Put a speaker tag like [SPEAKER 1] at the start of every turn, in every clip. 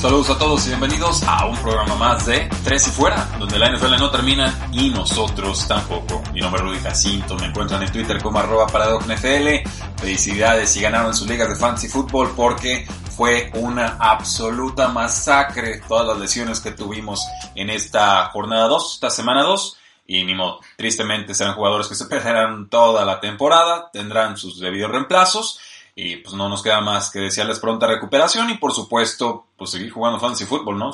[SPEAKER 1] Saludos a todos y bienvenidos a un programa más de Tres y Fuera, donde la NFL no termina y nosotros tampoco. Mi nombre es Rudy Jacinto, me encuentran en Twitter como arroba NFL. Felicidades y ganaron sus ligas de fantasy fútbol porque fue una absoluta masacre todas las lesiones que tuvimos en esta jornada 2, esta semana 2. Y ni modo, tristemente serán jugadores que se perderán toda la temporada, tendrán sus debidos reemplazos y pues no nos queda más que desearles pronta recuperación y por supuesto, pues seguir jugando fantasy fútbol, ¿no?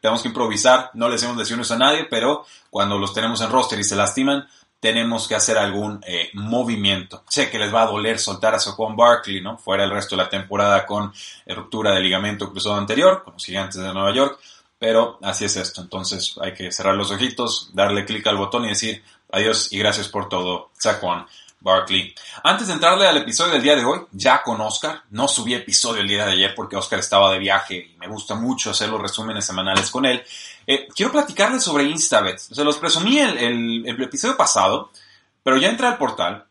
[SPEAKER 1] tenemos que improvisar, no le hacemos lesiones a nadie, pero cuando los tenemos en roster y se lastiman, tenemos que hacer algún eh, movimiento. Sé que les va a doler soltar a Saquon Barkley, ¿no? Fuera el resto de la temporada con eh, ruptura de ligamento cruzado anterior, con los gigantes de Nueva York, pero así es esto. Entonces hay que cerrar los ojitos, darle clic al botón y decir adiós y gracias por todo, Saquon. Barkley. Antes de entrarle al episodio del día de hoy, ya con Oscar, no subí episodio el día de ayer porque Oscar estaba de viaje y me gusta mucho hacer los resúmenes semanales con él. Eh, quiero platicarles sobre Instabet. Se los presumí el, episodio pasado, pero ya entré al portal,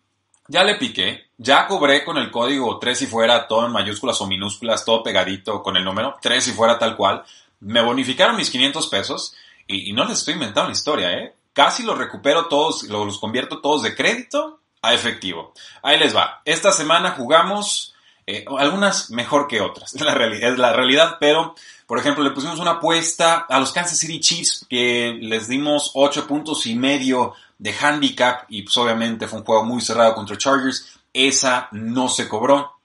[SPEAKER 1] ya le piqué, ya cobré con el código 3 y fuera, todo en mayúsculas o minúsculas, todo pegadito con el número 3 y fuera tal cual. Me bonificaron mis 500 pesos y, no les estoy inventando una historia, ¿eh? Casi los recupero todos, los convierto todos de crédito a efectivo. Ahí les va. Esta semana jugamos eh, algunas mejor que otras, es la, realidad, pero por ejemplo le pusimos una apuesta a los Kansas City Chiefs que les dimos 8 puntos y medio de handicap y pues obviamente fue un juego muy cerrado contra Chargers. Esa no se cobró.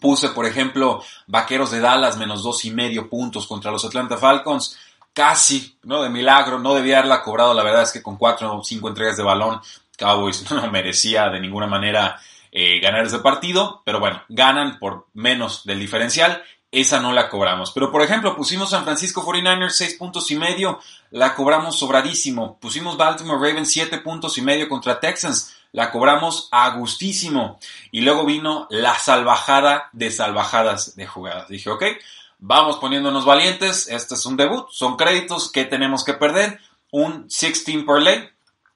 [SPEAKER 1] Puse, por ejemplo, Vaqueros de Dallas menos dos y medio puntos contra los Atlanta Falcons. Casi, ¿no? De milagro, no debía haberla cobrado. La verdad es que con cuatro o cinco entregas de balón Cowboys no merecía de ninguna manera eh, ganar ese partido, pero bueno, ganan por menos del diferencial. Esa no la cobramos. Pero por ejemplo, pusimos San Francisco 49ers 6 puntos y medio, la cobramos sobradísimo. Pusimos Baltimore Ravens 7 puntos y medio contra Texans, la cobramos a gustísimo. Y luego vino la salvajada de salvajadas de jugadas. Dije, ok, vamos poniéndonos valientes, este es un debut, son créditos que tenemos que perder. Un 16 ley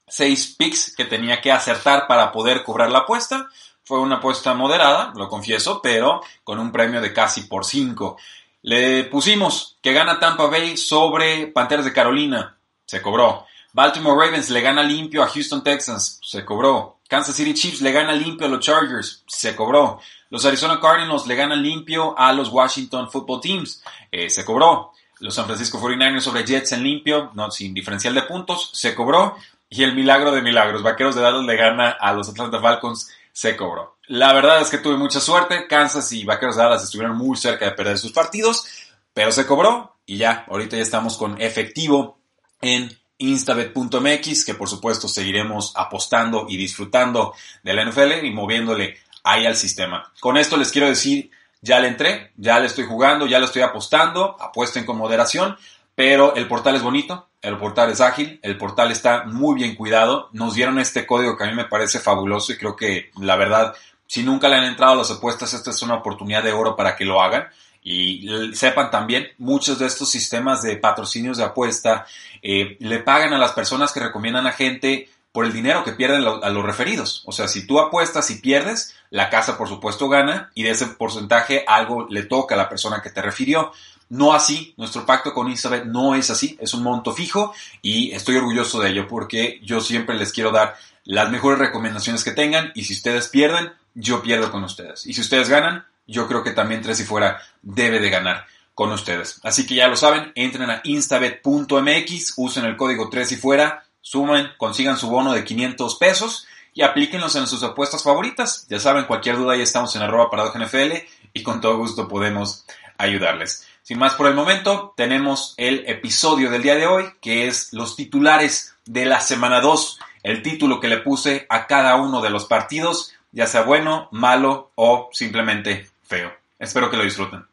[SPEAKER 1] seis picks que tenía que acertar para poder cobrar la apuesta. Fue una apuesta moderada, lo confieso, pero con un premio de casi por cinco. Le pusimos que gana Tampa Bay sobre Panteras de Carolina. Se cobró. Baltimore Ravens le gana limpio a Houston Texans. Se cobró. Kansas City Chiefs le gana limpio a los Chargers. Se cobró. Los Arizona Cardinals le ganan limpio a los Washington Football Teams. Eh, se cobró. Los San Francisco 49ers sobre Jets en limpio, no sin diferencial de puntos. Se cobró. Y el milagro de milagros, Vaqueros de Dallas le gana a los Atlanta Falcons, se cobró. La verdad es que tuve mucha suerte, Kansas y Vaqueros de Dallas estuvieron muy cerca de perder sus partidos, pero se cobró y ya, ahorita ya estamos con efectivo en instabet.mx, que por supuesto seguiremos apostando y disfrutando de la NFL y moviéndole ahí al sistema. Con esto les quiero decir, ya le entré, ya le estoy jugando, ya le estoy apostando, apuesten con moderación, pero el portal es bonito, el portal es ágil, el portal está muy bien cuidado. Nos dieron este código que a mí me parece fabuloso y creo que la verdad, si nunca le han entrado a las apuestas, esta es una oportunidad de oro para que lo hagan. Y sepan también, muchos de estos sistemas de patrocinios de apuesta eh, le pagan a las personas que recomiendan a gente por el dinero que pierden a los referidos. O sea, si tú apuestas y pierdes, la casa por supuesto gana y de ese porcentaje algo le toca a la persona que te refirió. No así, nuestro pacto con Instabet no es así, es un monto fijo y estoy orgulloso de ello porque yo siempre les quiero dar las mejores recomendaciones que tengan y si ustedes pierden, yo pierdo con ustedes. Y si ustedes ganan, yo creo que también Tres y Fuera debe de ganar con ustedes. Así que ya lo saben, entren a instabet.mx, usen el código Tres y Fuera, sumen, consigan su bono de 500 pesos y aplíquenlos en sus apuestas favoritas. Ya saben, cualquier duda ya estamos en arroba NFL y con todo gusto podemos ayudarles.
[SPEAKER 2] Sin más por el momento, tenemos el episodio del día de hoy, que es los titulares de la semana 2, el título que le puse a cada uno de los partidos, ya sea bueno, malo o simplemente feo. Espero que lo disfruten.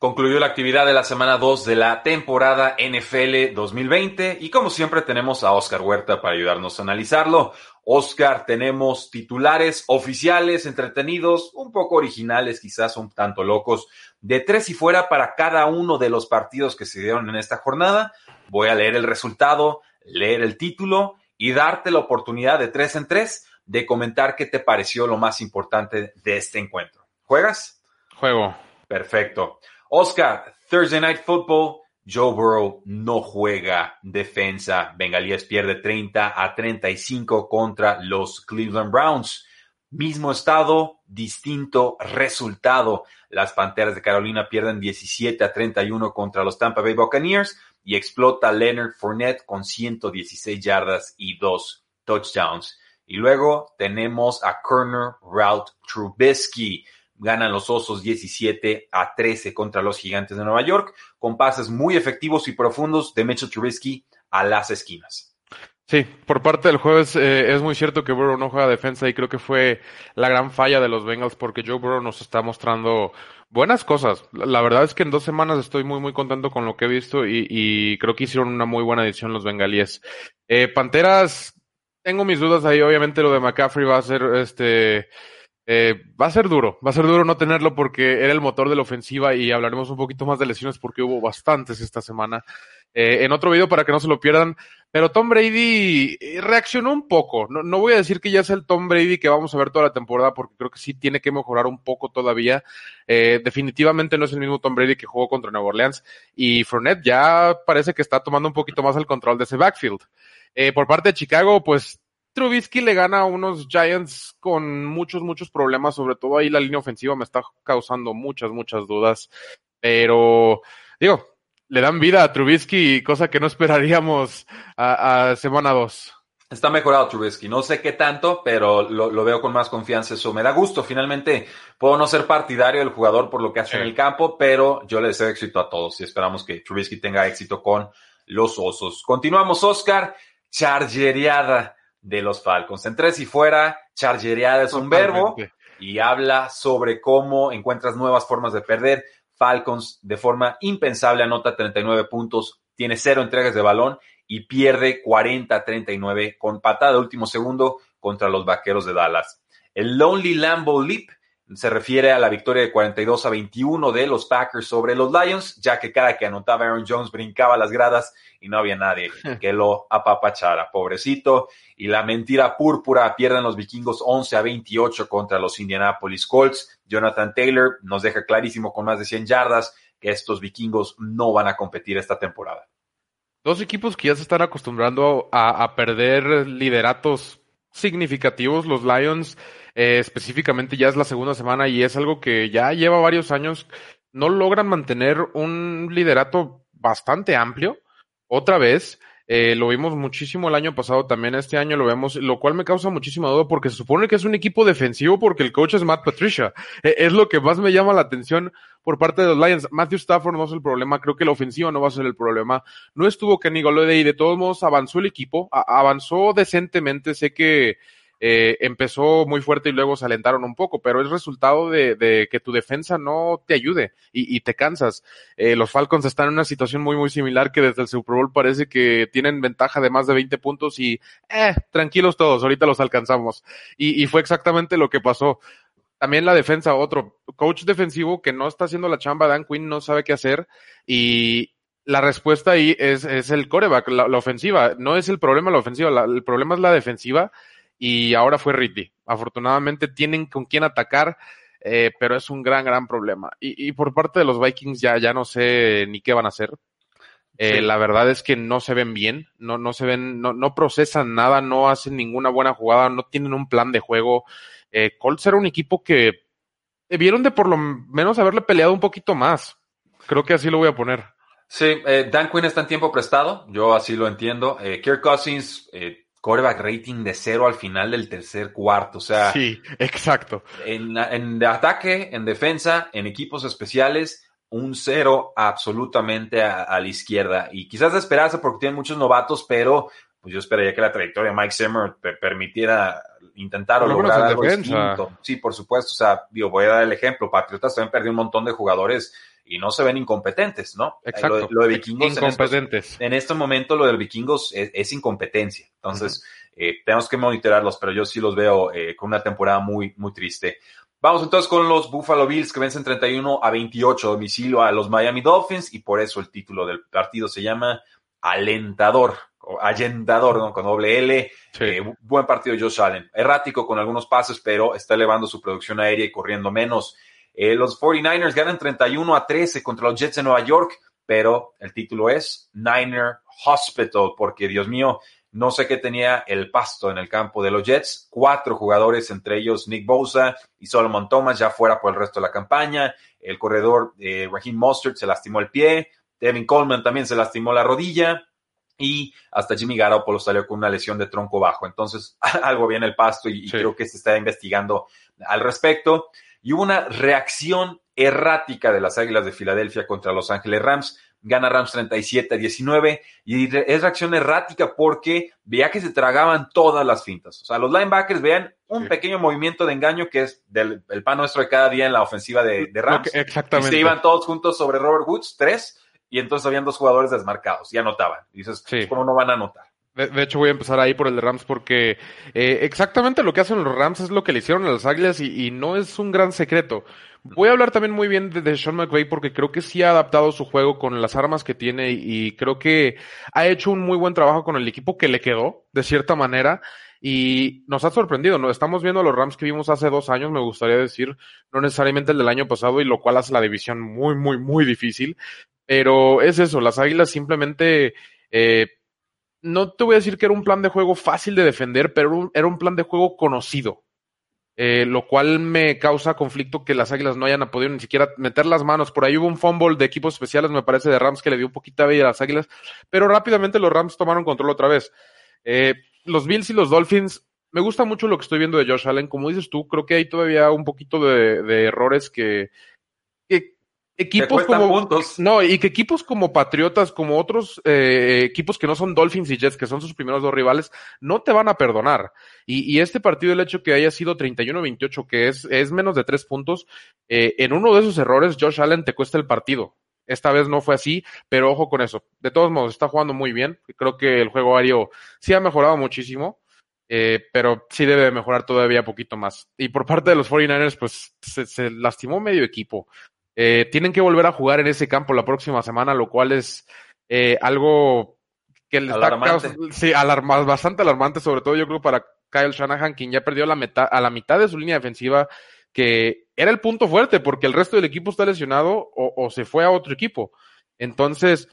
[SPEAKER 1] Concluyó la actividad de la semana 2 de la temporada NFL 2020 y como siempre tenemos a Oscar Huerta para ayudarnos a analizarlo. Oscar, tenemos titulares oficiales, entretenidos, un poco originales, quizás un tanto locos, de tres y fuera para cada uno de los partidos que se dieron en esta jornada. Voy a leer el resultado, leer el título y darte la oportunidad de tres en tres de comentar qué te pareció lo más importante de este encuentro. ¿Juegas?
[SPEAKER 3] Juego.
[SPEAKER 1] Perfecto. Oscar, Thursday Night Football, Joe Burrow no juega defensa. Bengalíes pierde 30 a 35 contra los Cleveland Browns. Mismo estado, distinto resultado. Las Panteras de Carolina pierden 17 a 31 contra los Tampa Bay Buccaneers y explota Leonard Fournette con 116 yardas y dos touchdowns. Y luego tenemos a Kerner Route Trubisky ganan los Osos 17 a 13 contra los Gigantes de Nueva York, con pases muy efectivos y profundos de Mitchell Trubisky a las esquinas.
[SPEAKER 3] Sí, por parte del jueves eh, es muy cierto que Burrow no juega defensa y creo que fue la gran falla de los Bengals porque Joe Burrow nos está mostrando buenas cosas. La verdad es que en dos semanas estoy muy muy contento con lo que he visto y, creo que hicieron una muy buena edición los bengalíes. Eh, Panteras, tengo mis dudas ahí. Obviamente lo de McCaffrey va a ser este eh, va a ser duro, va a ser duro no tenerlo porque era el motor de la ofensiva y hablaremos un poquito más de lesiones porque hubo bastantes esta semana. Eh, en otro video para que no se lo pierdan, pero Tom Brady eh, reaccionó un poco. No, voy a decir que ya es el Tom Brady que vamos a ver toda la temporada porque creo que sí tiene que mejorar un poco todavía. definitivamente no es el mismo Tom Brady que jugó contra Nueva Orleans y Fournette ya parece que está tomando un poquito más el control de ese backfield. por parte de Chicago, pues Trubisky le gana a unos Giants con muchos, muchos problemas, sobre todo ahí la línea ofensiva me está causando muchas, muchas dudas, pero digo, le dan vida a Trubisky, cosa que no esperaríamos a, semana 2.
[SPEAKER 1] Está mejorado Trubisky, no sé qué tanto, pero lo, veo con más confianza, eso me da gusto. Finalmente, puedo no ser partidario del jugador por lo que hace en el campo, pero yo le deseo éxito a todos y esperamos que Trubisky tenga éxito con los Osos. Continuamos, Oscar, chargeriada de los Falcons. En tres y fuera, chargereada es un verbo y habla sobre cómo encuentras nuevas formas de perder. Falcons de forma impensable anota 39 puntos, tiene cero entregas de balón y pierde 40-39 con patada de último segundo contra los Vaqueros de Dallas. El Lonely Lambo Leap se refiere a la victoria de 42 a 21 de los Packers sobre los Lions, ya que cada que anotaba Aaron Jones brincaba las gradas y no había nadie que lo apapachara, pobrecito. Y la mentira púrpura pierden los vikingos 11 a 28 contra los Indianapolis Colts. Jonathan Taylor nos deja clarísimo con más de 100 yardas que estos vikingos no van a competir esta temporada.
[SPEAKER 3] Dos equipos que ya se están acostumbrando a, a perder lideratos significativos. Los Lions eh, específicamente ya es la segunda semana y es algo que ya lleva varios años. No logran mantener un liderato bastante amplio. Otra vez, eh, lo vimos muchísimo el año pasado, también este año lo vemos, lo cual me causa muchísima duda porque se supone que es un equipo defensivo porque el coach es Matt Patricia. E, es lo que más me llama la atención por parte de los Lions. Matthew Stafford no es el problema, creo que la ofensiva no va a ser el problema. No estuvo Kenny Golladay y de todos modos avanzó el equipo, avanzó decentemente, sé que eh, empezó muy fuerte y luego se alentaron un poco, pero es resultado de, que tu defensa no te ayude y, te cansas. Eh, los Falcons están en una situación muy, muy similar que desde el Super Bowl parece que tienen ventaja de más de 20 puntos y, eh, tranquilos todos, ahorita los alcanzamos. Y, y fue exactamente lo que pasó. También la defensa, otro coach defensivo que no está haciendo la chamba, Dan Quinn no sabe qué hacer y, la respuesta ahí es, es el coreback, la, ofensiva. No es el problema la ofensiva, el problema es la defensiva y ahora fue Ridley. Afortunadamente tienen con quién atacar, eh, pero es un gran, gran problema. Y, y, por parte de los Vikings ya, ya no sé ni qué van a hacer. Eh, La verdad es que no se ven bien, no, no se ven, no, no procesan nada, no hacen ninguna buena jugada, no tienen un plan de juego. Eh, Colts era un equipo que debieron de por lo menos haberle peleado un poquito más. Creo que así lo voy a poner.
[SPEAKER 1] Sí, eh, Dan Quinn está en tiempo prestado, yo así lo entiendo. Eh, Kirk Cousins eh, coreback rating de cero al final del tercer cuarto. O sea,
[SPEAKER 3] sí, exacto.
[SPEAKER 1] En, en ataque, en defensa, en equipos especiales, un cero absolutamente a, la izquierda. Y quizás esperarse porque tienen muchos novatos, pero pues yo esperaría que la trayectoria de Mike Zimmer permitiera intentar o lograr algo distinto. Sí, por supuesto. O sea, digo, voy a dar el ejemplo. Patriotas también perdió un montón de jugadores y no se ven incompetentes, ¿no?
[SPEAKER 3] Exacto.
[SPEAKER 1] Lo, de vikingos.
[SPEAKER 3] Incompetentes.
[SPEAKER 1] En, este momento lo de vikingos es, incompetencia. Entonces, eh, tenemos que monitorarlos, pero yo sí los veo eh, con una temporada muy, muy triste. Vamos entonces con los Buffalo Bills que vencen 31 a 28 a domicilio a los Miami Dolphins y por eso el título del partido se llama Alentador o Allendador, ¿no? Con doble L. Eh, buen partido Josh Allen. Errático con algunos pases, pero está elevando su producción aérea y corriendo menos. Eh, los 49ers ganan 31 a 13 contra los Jets de Nueva York, pero el título es Niner Hospital, porque Dios mío, no sé qué tenía el pasto en el campo de los Jets. Cuatro jugadores, entre ellos Nick Bosa y Solomon Thomas, ya fuera por el resto de la campaña. El corredor eh, Raheem Mostert se lastimó el pie. Devin Coleman también se lastimó la rodilla. Y hasta Jimmy Garoppolo salió con una lesión de tronco bajo. Entonces, algo viene el pasto y, y creo que se está investigando al respecto. Y hubo una reacción errática de las Águilas de Filadelfia contra Los Ángeles Rams gana Rams 37 a 19 y es reacción errática porque veía que se tragaban todas las fintas. O sea, los linebackers vean un pequeño movimiento de engaño que es del el pan nuestro de cada día en la ofensiva de, Rams.
[SPEAKER 3] exactamente.
[SPEAKER 1] Y se iban todos juntos sobre Robert Woods, tres, y entonces habían dos jugadores desmarcados y anotaban. Y dices, ¿cómo no van a anotar?
[SPEAKER 3] De, hecho, voy a empezar ahí por el de Rams porque eh, exactamente lo que hacen los Rams es lo que le hicieron a las Águilas y, no es un gran secreto. Voy a hablar también muy bien de, Sean McVay porque creo que sí ha adaptado su juego con las armas que tiene y, creo que ha hecho un muy buen trabajo con el equipo que le quedó, de cierta manera, y nos ha sorprendido, ¿no? Estamos viendo los Rams que vimos hace dos años, me gustaría decir, no necesariamente el del año pasado, y lo cual hace la división muy, muy, muy difícil. Pero es eso, las Águilas simplemente... Eh, no te voy a decir que era un plan de juego fácil de defender, pero era un plan de juego conocido. Eh, lo cual me causa conflicto que las Águilas no hayan podido ni siquiera meter las manos. Por ahí hubo un fumble de equipos especiales, me parece, de Rams que le dio un poquito vida a las Águilas, pero rápidamente los Rams tomaron control otra vez. Eh, los Bills y los Dolphins, me gusta mucho lo que estoy viendo de Josh Allen. Como dices tú, creo que hay todavía un poquito de, errores que, equipos como no y que equipos como Patriotas como otros eh, equipos que no son Dolphins y Jets que son sus primeros dos rivales no te van a perdonar. Y, este partido el hecho que haya sido 31-28 que es es menos de tres puntos eh, en uno de esos errores Josh Allen te cuesta el partido. Esta vez no fue así pero ojo con eso. De todos modos está jugando muy bien. Creo que el juego aéreo sí ha mejorado muchísimo eh, pero sí debe mejorar todavía poquito más. Y por parte de los 49ers, pues se, se lastimó medio equipo. Eh, tienen que volver a jugar en ese campo la próxima semana, lo cual es eh, algo que les
[SPEAKER 1] alarmante.
[SPEAKER 3] Está, sí, bastante alarmante, sobre todo yo creo para Kyle Shanahan, quien ya perdió la a la mitad de su línea defensiva, que era el punto fuerte, porque el resto del equipo está lesionado o, se fue a otro equipo. Entonces,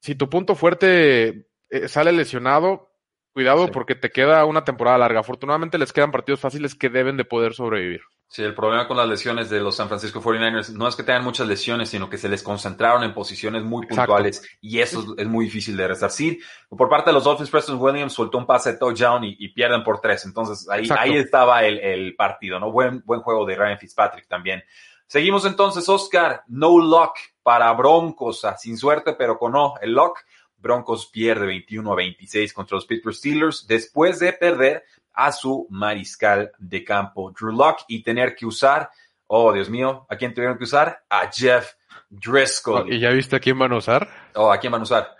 [SPEAKER 3] si tu punto fuerte eh, sale lesionado, cuidado porque te queda una temporada larga. Afortunadamente les quedan partidos fáciles que deben de poder sobrevivir.
[SPEAKER 1] Sí, el problema con las lesiones de los San Francisco 49ers no es que tengan muchas lesiones, sino que se les concentraron en posiciones muy puntuales y eso es, muy difícil de resarcir. Por parte de los Dolphins, Preston Williams soltó un pase de touchdown y, y pierden por tres. Entonces ahí, ahí estaba el, el, partido, ¿no? Buen, buen juego de Ryan Fitzpatrick también. Seguimos entonces, Oscar. No luck para Broncos, sin suerte, pero con no. El luck. Broncos pierde 21 a 26 contra los Pittsburgh Steelers después de perder a su mariscal de campo, Drew Locke, y tener que usar, oh Dios mío, ¿a quién tuvieron que usar? A Jeff Driscoll.
[SPEAKER 3] ¿Y ya viste a quién van a usar?
[SPEAKER 1] Oh, ¿a quién van a usar?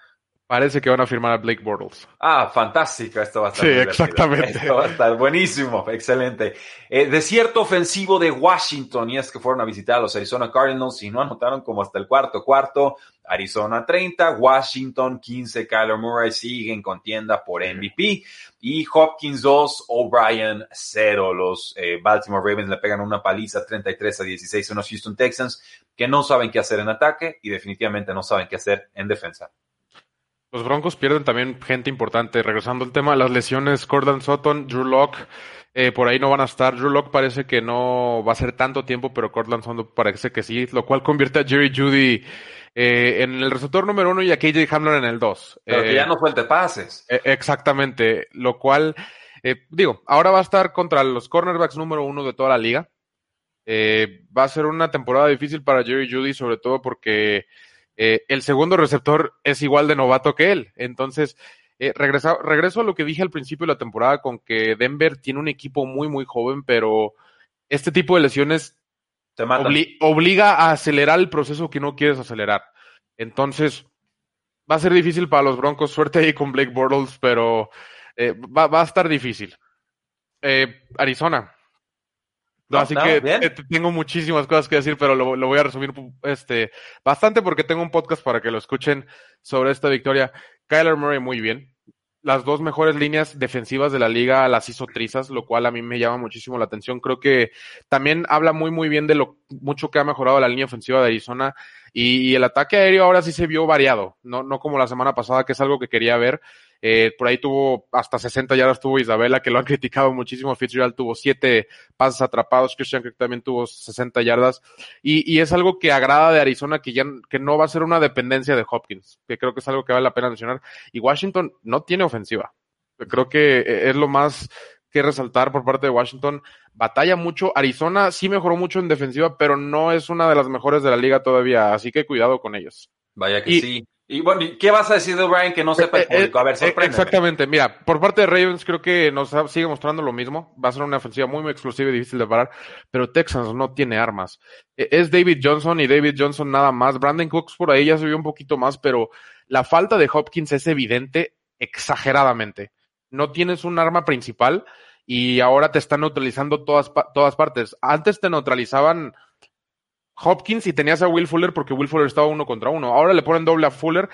[SPEAKER 3] Parece que van a firmar a Blake Bortles.
[SPEAKER 1] Ah, fantástico. Esto va a estar.
[SPEAKER 3] Sí, exactamente.
[SPEAKER 1] Esto va a estar buenísimo. Excelente. Eh, desierto ofensivo de Washington. Y es que fueron a visitar a los Arizona Cardinals y no anotaron como hasta el cuarto cuarto. Arizona 30, Washington 15. Kyler Murray sigue en contienda por MVP. Y Hopkins 2, O'Brien 0. Los eh, Baltimore Ravens le pegan una paliza 33 a 16 a los Houston Texans que no saben qué hacer en ataque y definitivamente no saben qué hacer en defensa.
[SPEAKER 3] Los Broncos pierden también gente importante. Regresando al tema las lesiones, Cordan Sutton, Drew Locke, eh, por ahí no van a estar. Drew Locke parece que no va a ser tanto tiempo, pero Cortland Sutton parece que sí, lo cual convierte a Jerry Judy eh, en el receptor número uno y a KJ Hamler en el dos.
[SPEAKER 1] Pero que ya eh, no suelte pases.
[SPEAKER 3] exactamente, lo cual, digo, ahora va a estar contra los cornerbacks número uno de toda la liga. Eh, va a ser una temporada difícil para Jerry Judy, sobre todo porque eh, el segundo receptor es igual de novato que él. Entonces, eh, regreso a lo que dije al principio de la temporada con que Denver tiene un equipo muy, muy joven, pero este tipo de lesiones obliga a acelerar el proceso que no quieres acelerar. Entonces, va a ser difícil para los Broncos. Suerte ahí con Blake Bortles, pero eh, va, va, a estar difícil. Eh, Arizona. Así que tengo muchísimas cosas que decir, pero lo, lo, voy a resumir este, bastante porque tengo un podcast para que lo escuchen sobre esta victoria. Kyler Murray muy bien las dos mejores líneas defensivas de la liga las hizo trizas, lo cual a mí me llama muchísimo la atención. Creo que también habla muy, muy bien de lo mucho que ha mejorado la línea ofensiva de Arizona y, el ataque aéreo ahora sí se vio variado, no, no como la semana pasada, que es algo que quería ver. Eh, por ahí tuvo hasta 60 yardas tuvo Isabela, que lo han criticado muchísimo. Fitzgerald tuvo siete pases atrapados. Christian Kirk también tuvo 60 yardas. Y, y, es algo que agrada de Arizona, que ya que no va a ser una dependencia de Hopkins, que creo que es algo que vale la pena mencionar. Y Washington no tiene ofensiva. Creo que eh, es lo más que resaltar por parte de Washington. Batalla mucho. Arizona sí mejoró mucho en defensiva, pero no es una de las mejores de la liga todavía. Así que cuidado con ellos.
[SPEAKER 1] Vaya que sí. Y bueno, ¿qué vas a decir de Brian que no sepa el eh, eh, público? A ver,
[SPEAKER 3] eh, Exactamente, mira, por parte de Ravens creo que nos sigue mostrando lo mismo. Va a ser una ofensiva muy, muy explosiva y difícil de parar, pero Texans no tiene armas. E, es David Johnson y David Johnson nada más. Brandon Cooks por ahí ya se vio un poquito más, pero la falta de Hopkins es evidente exageradamente. No tienes un arma principal y ahora te están neutralizando todas, todas partes. Antes te neutralizaban Hopkins y tenías a Will Fuller porque Will Fuller estaba uno contra uno. Ahora le ponen doble a Fuller.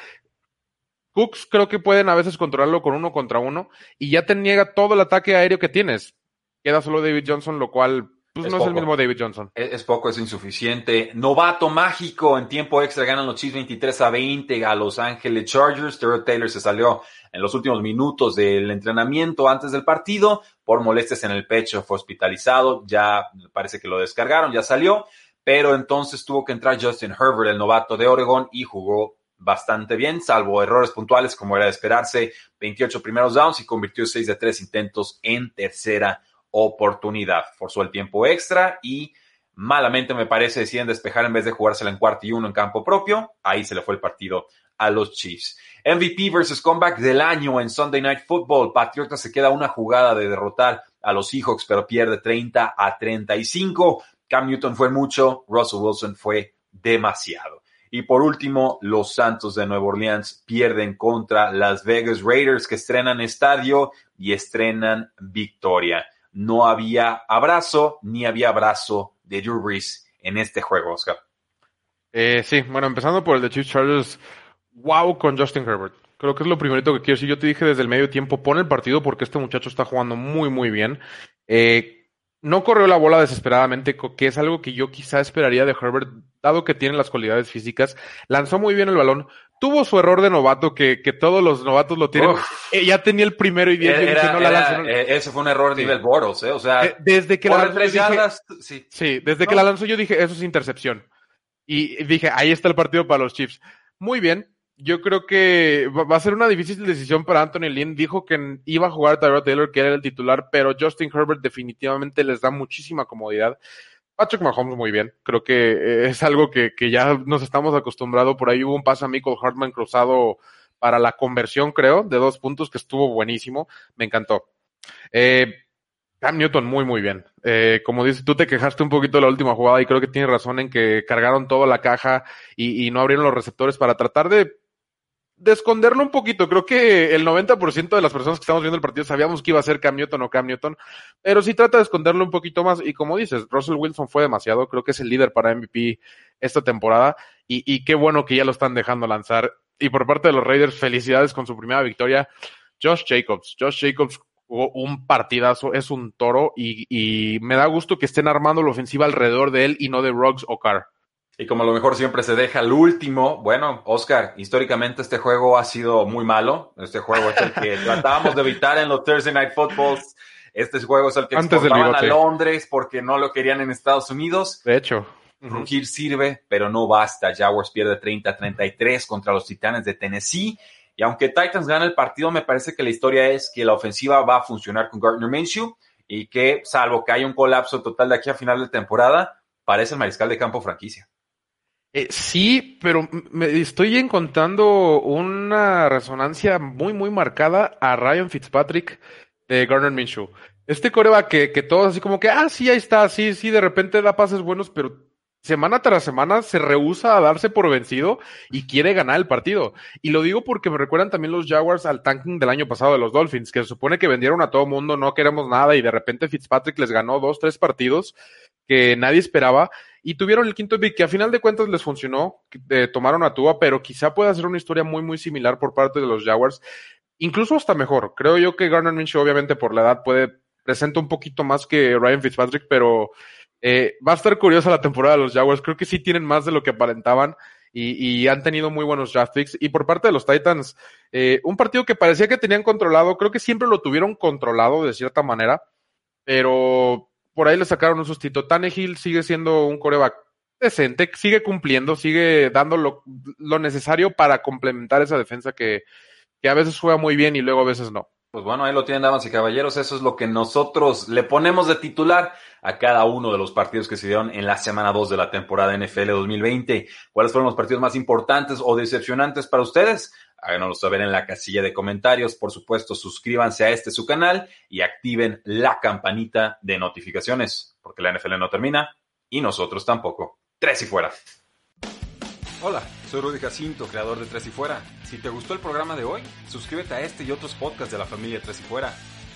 [SPEAKER 3] Cooks creo que pueden a veces controlarlo con uno contra uno y ya te niega todo el ataque aéreo que tienes. Queda solo David Johnson, lo cual pues no es el mismo David Johnson.
[SPEAKER 1] Es, poco, es insuficiente. Novato mágico en tiempo extra ganan los Chiefs 23 a 20 a Los Ángeles Chargers. Terrell Taylor se salió en los últimos minutos del entrenamiento antes del partido por molestias en el pecho, fue hospitalizado. Ya parece que lo descargaron, ya salió pero entonces tuvo que entrar Justin Herbert, el novato de Oregon, y jugó bastante bien, salvo errores puntuales como era de esperarse, 28 primeros downs y convirtió 6 de 3 intentos en tercera oportunidad. Forzó el tiempo extra y malamente me parece deciden despejar en vez de jugársela en cuarto y uno en campo propio. Ahí se le fue el partido a los Chiefs. MVP versus comeback del año en Sunday Night Football. Patriota se queda una jugada de derrotar a los Seahawks, pero pierde 30 a 35. Cam Newton fue mucho, Russell Wilson fue demasiado. Y por último, los Santos de Nueva Orleans pierden contra Las Vegas Raiders que estrenan estadio y estrenan victoria. No había abrazo ni había abrazo de Drew Brees en este juego, Oscar.
[SPEAKER 3] Eh, sí, bueno, empezando por el de Chiefs Chargers, wow con Justin Herbert. Creo que es lo primerito que quiero decir. Yo te dije desde el medio tiempo, pon el partido porque este muchacho está jugando muy, muy bien. Eh, no corrió la bola desesperadamente, que es algo que yo quizá esperaría de Herbert, dado que tiene las cualidades físicas. Lanzó muy bien el balón. Tuvo su error de novato, que, que todos los novatos lo tienen. Eh, ya tenía el primero y diez,
[SPEAKER 1] no la lanzó. Eh, ese fue un error de nivel Boros, ¿eh? O sea,
[SPEAKER 3] eh, desde que la lanzó. sí. sí. desde que la lanzó yo dije, eso es intercepción. Y dije, ahí está el partido para los Chiefs. Muy bien, yo creo que va a ser una difícil decisión para Anthony Lynn. Dijo que iba a jugar Tyrod Taylor, que era el titular, pero Justin Herbert definitivamente les da muchísima comodidad. Patrick Mahomes muy bien. Creo que eh, es algo que, que ya nos estamos acostumbrados. Por ahí hubo un pase a Michael Hartman cruzado para la conversión, creo, de dos puntos que estuvo buenísimo. Me encantó. Eh, Cam Newton muy, muy bien. Eh, como dices, tú te quejaste un poquito de la última jugada y creo que tienes razón en que cargaron toda la caja y no abrieron los receptores para tratar de de esconderlo un poquito. Creo que el 90% de las personas que estamos viendo el partido sabíamos que iba a ser Cam Newton o Cam Newton, pero sí trata de esconderlo un poquito más. Y como dices, Russell Wilson fue demasiado. Creo que es el líder para MVP esta temporada. Y, y qué bueno que ya lo están dejando lanzar. Y por parte de los Raiders, felicidades con su primera victoria. Josh Jacobs. Josh Jacobs jugó un partidazo, es un toro y, y me da gusto que estén armando la ofensiva alrededor de él y no de Ruggs o Carr.
[SPEAKER 1] Y como lo mejor siempre se deja el último, bueno, Oscar, históricamente este juego ha sido muy malo. Este juego es el que tratábamos de evitar en los Thursday Night Footballs. Este juego es el que exportaban a Londres porque no lo querían en Estados Unidos.
[SPEAKER 3] De hecho.
[SPEAKER 1] Rugir sirve, pero no basta. Jaguars pierde 30-33 contra los Titanes de Tennessee. Y aunque Titans gana el partido, me parece que la historia es que la ofensiva va a funcionar con Gardner Minshew y que, salvo que haya un colapso total de aquí a final de temporada, parece el mariscal de campo franquicia.
[SPEAKER 3] Eh, sí, pero me estoy encontrando una resonancia muy, muy marcada a Ryan Fitzpatrick de Garner Minshew. Este coreba que, que todos así como que, ah, sí, ahí está, sí, sí, de repente da pases buenos, pero semana tras semana se rehúsa a darse por vencido y quiere ganar el partido. Y lo digo porque me recuerdan también los Jaguars al tanking del año pasado de los Dolphins, que se supone que vendieron a todo mundo, no queremos nada, y de repente Fitzpatrick les ganó dos, tres partidos que nadie esperaba y tuvieron el quinto pick que a final de cuentas les funcionó, tomaron a Tua, pero quizá pueda ser una historia muy, muy similar por parte de los Jaguars, incluso hasta mejor. Creo yo que Garner Minshew, obviamente por la edad, puede presenta un poquito más que Ryan Fitzpatrick, pero eh, va a estar curiosa la temporada de los Jaguars. Creo que sí tienen más de lo que aparentaban y, han tenido muy buenos draft picks. Y por parte de los Titans, eh, un partido que parecía que tenían controlado, creo que siempre lo tuvieron controlado de cierta manera, pero por ahí le sacaron un sustito. Tannehill sigue siendo un coreback decente, sigue cumpliendo, sigue dando lo, necesario para complementar esa defensa que, que a veces juega muy bien y luego a veces no.
[SPEAKER 1] Pues bueno, ahí lo tienen, damas y caballeros. Eso es lo que nosotros le ponemos de titular a cada uno de los partidos que se dieron en la semana 2 de la temporada NFL 2020. ¿Cuáles fueron los partidos más importantes o decepcionantes para ustedes? Háganoslo saber en la casilla de comentarios. Por supuesto, suscríbanse a este su canal y activen la campanita de notificaciones, porque la NFL no termina y nosotros tampoco. Tres y fuera. Hola, soy Rudy Jacinto, creador de Tres y Fuera. Si te gustó el programa de hoy, suscríbete a este y otros podcasts de la familia Tres y Fuera.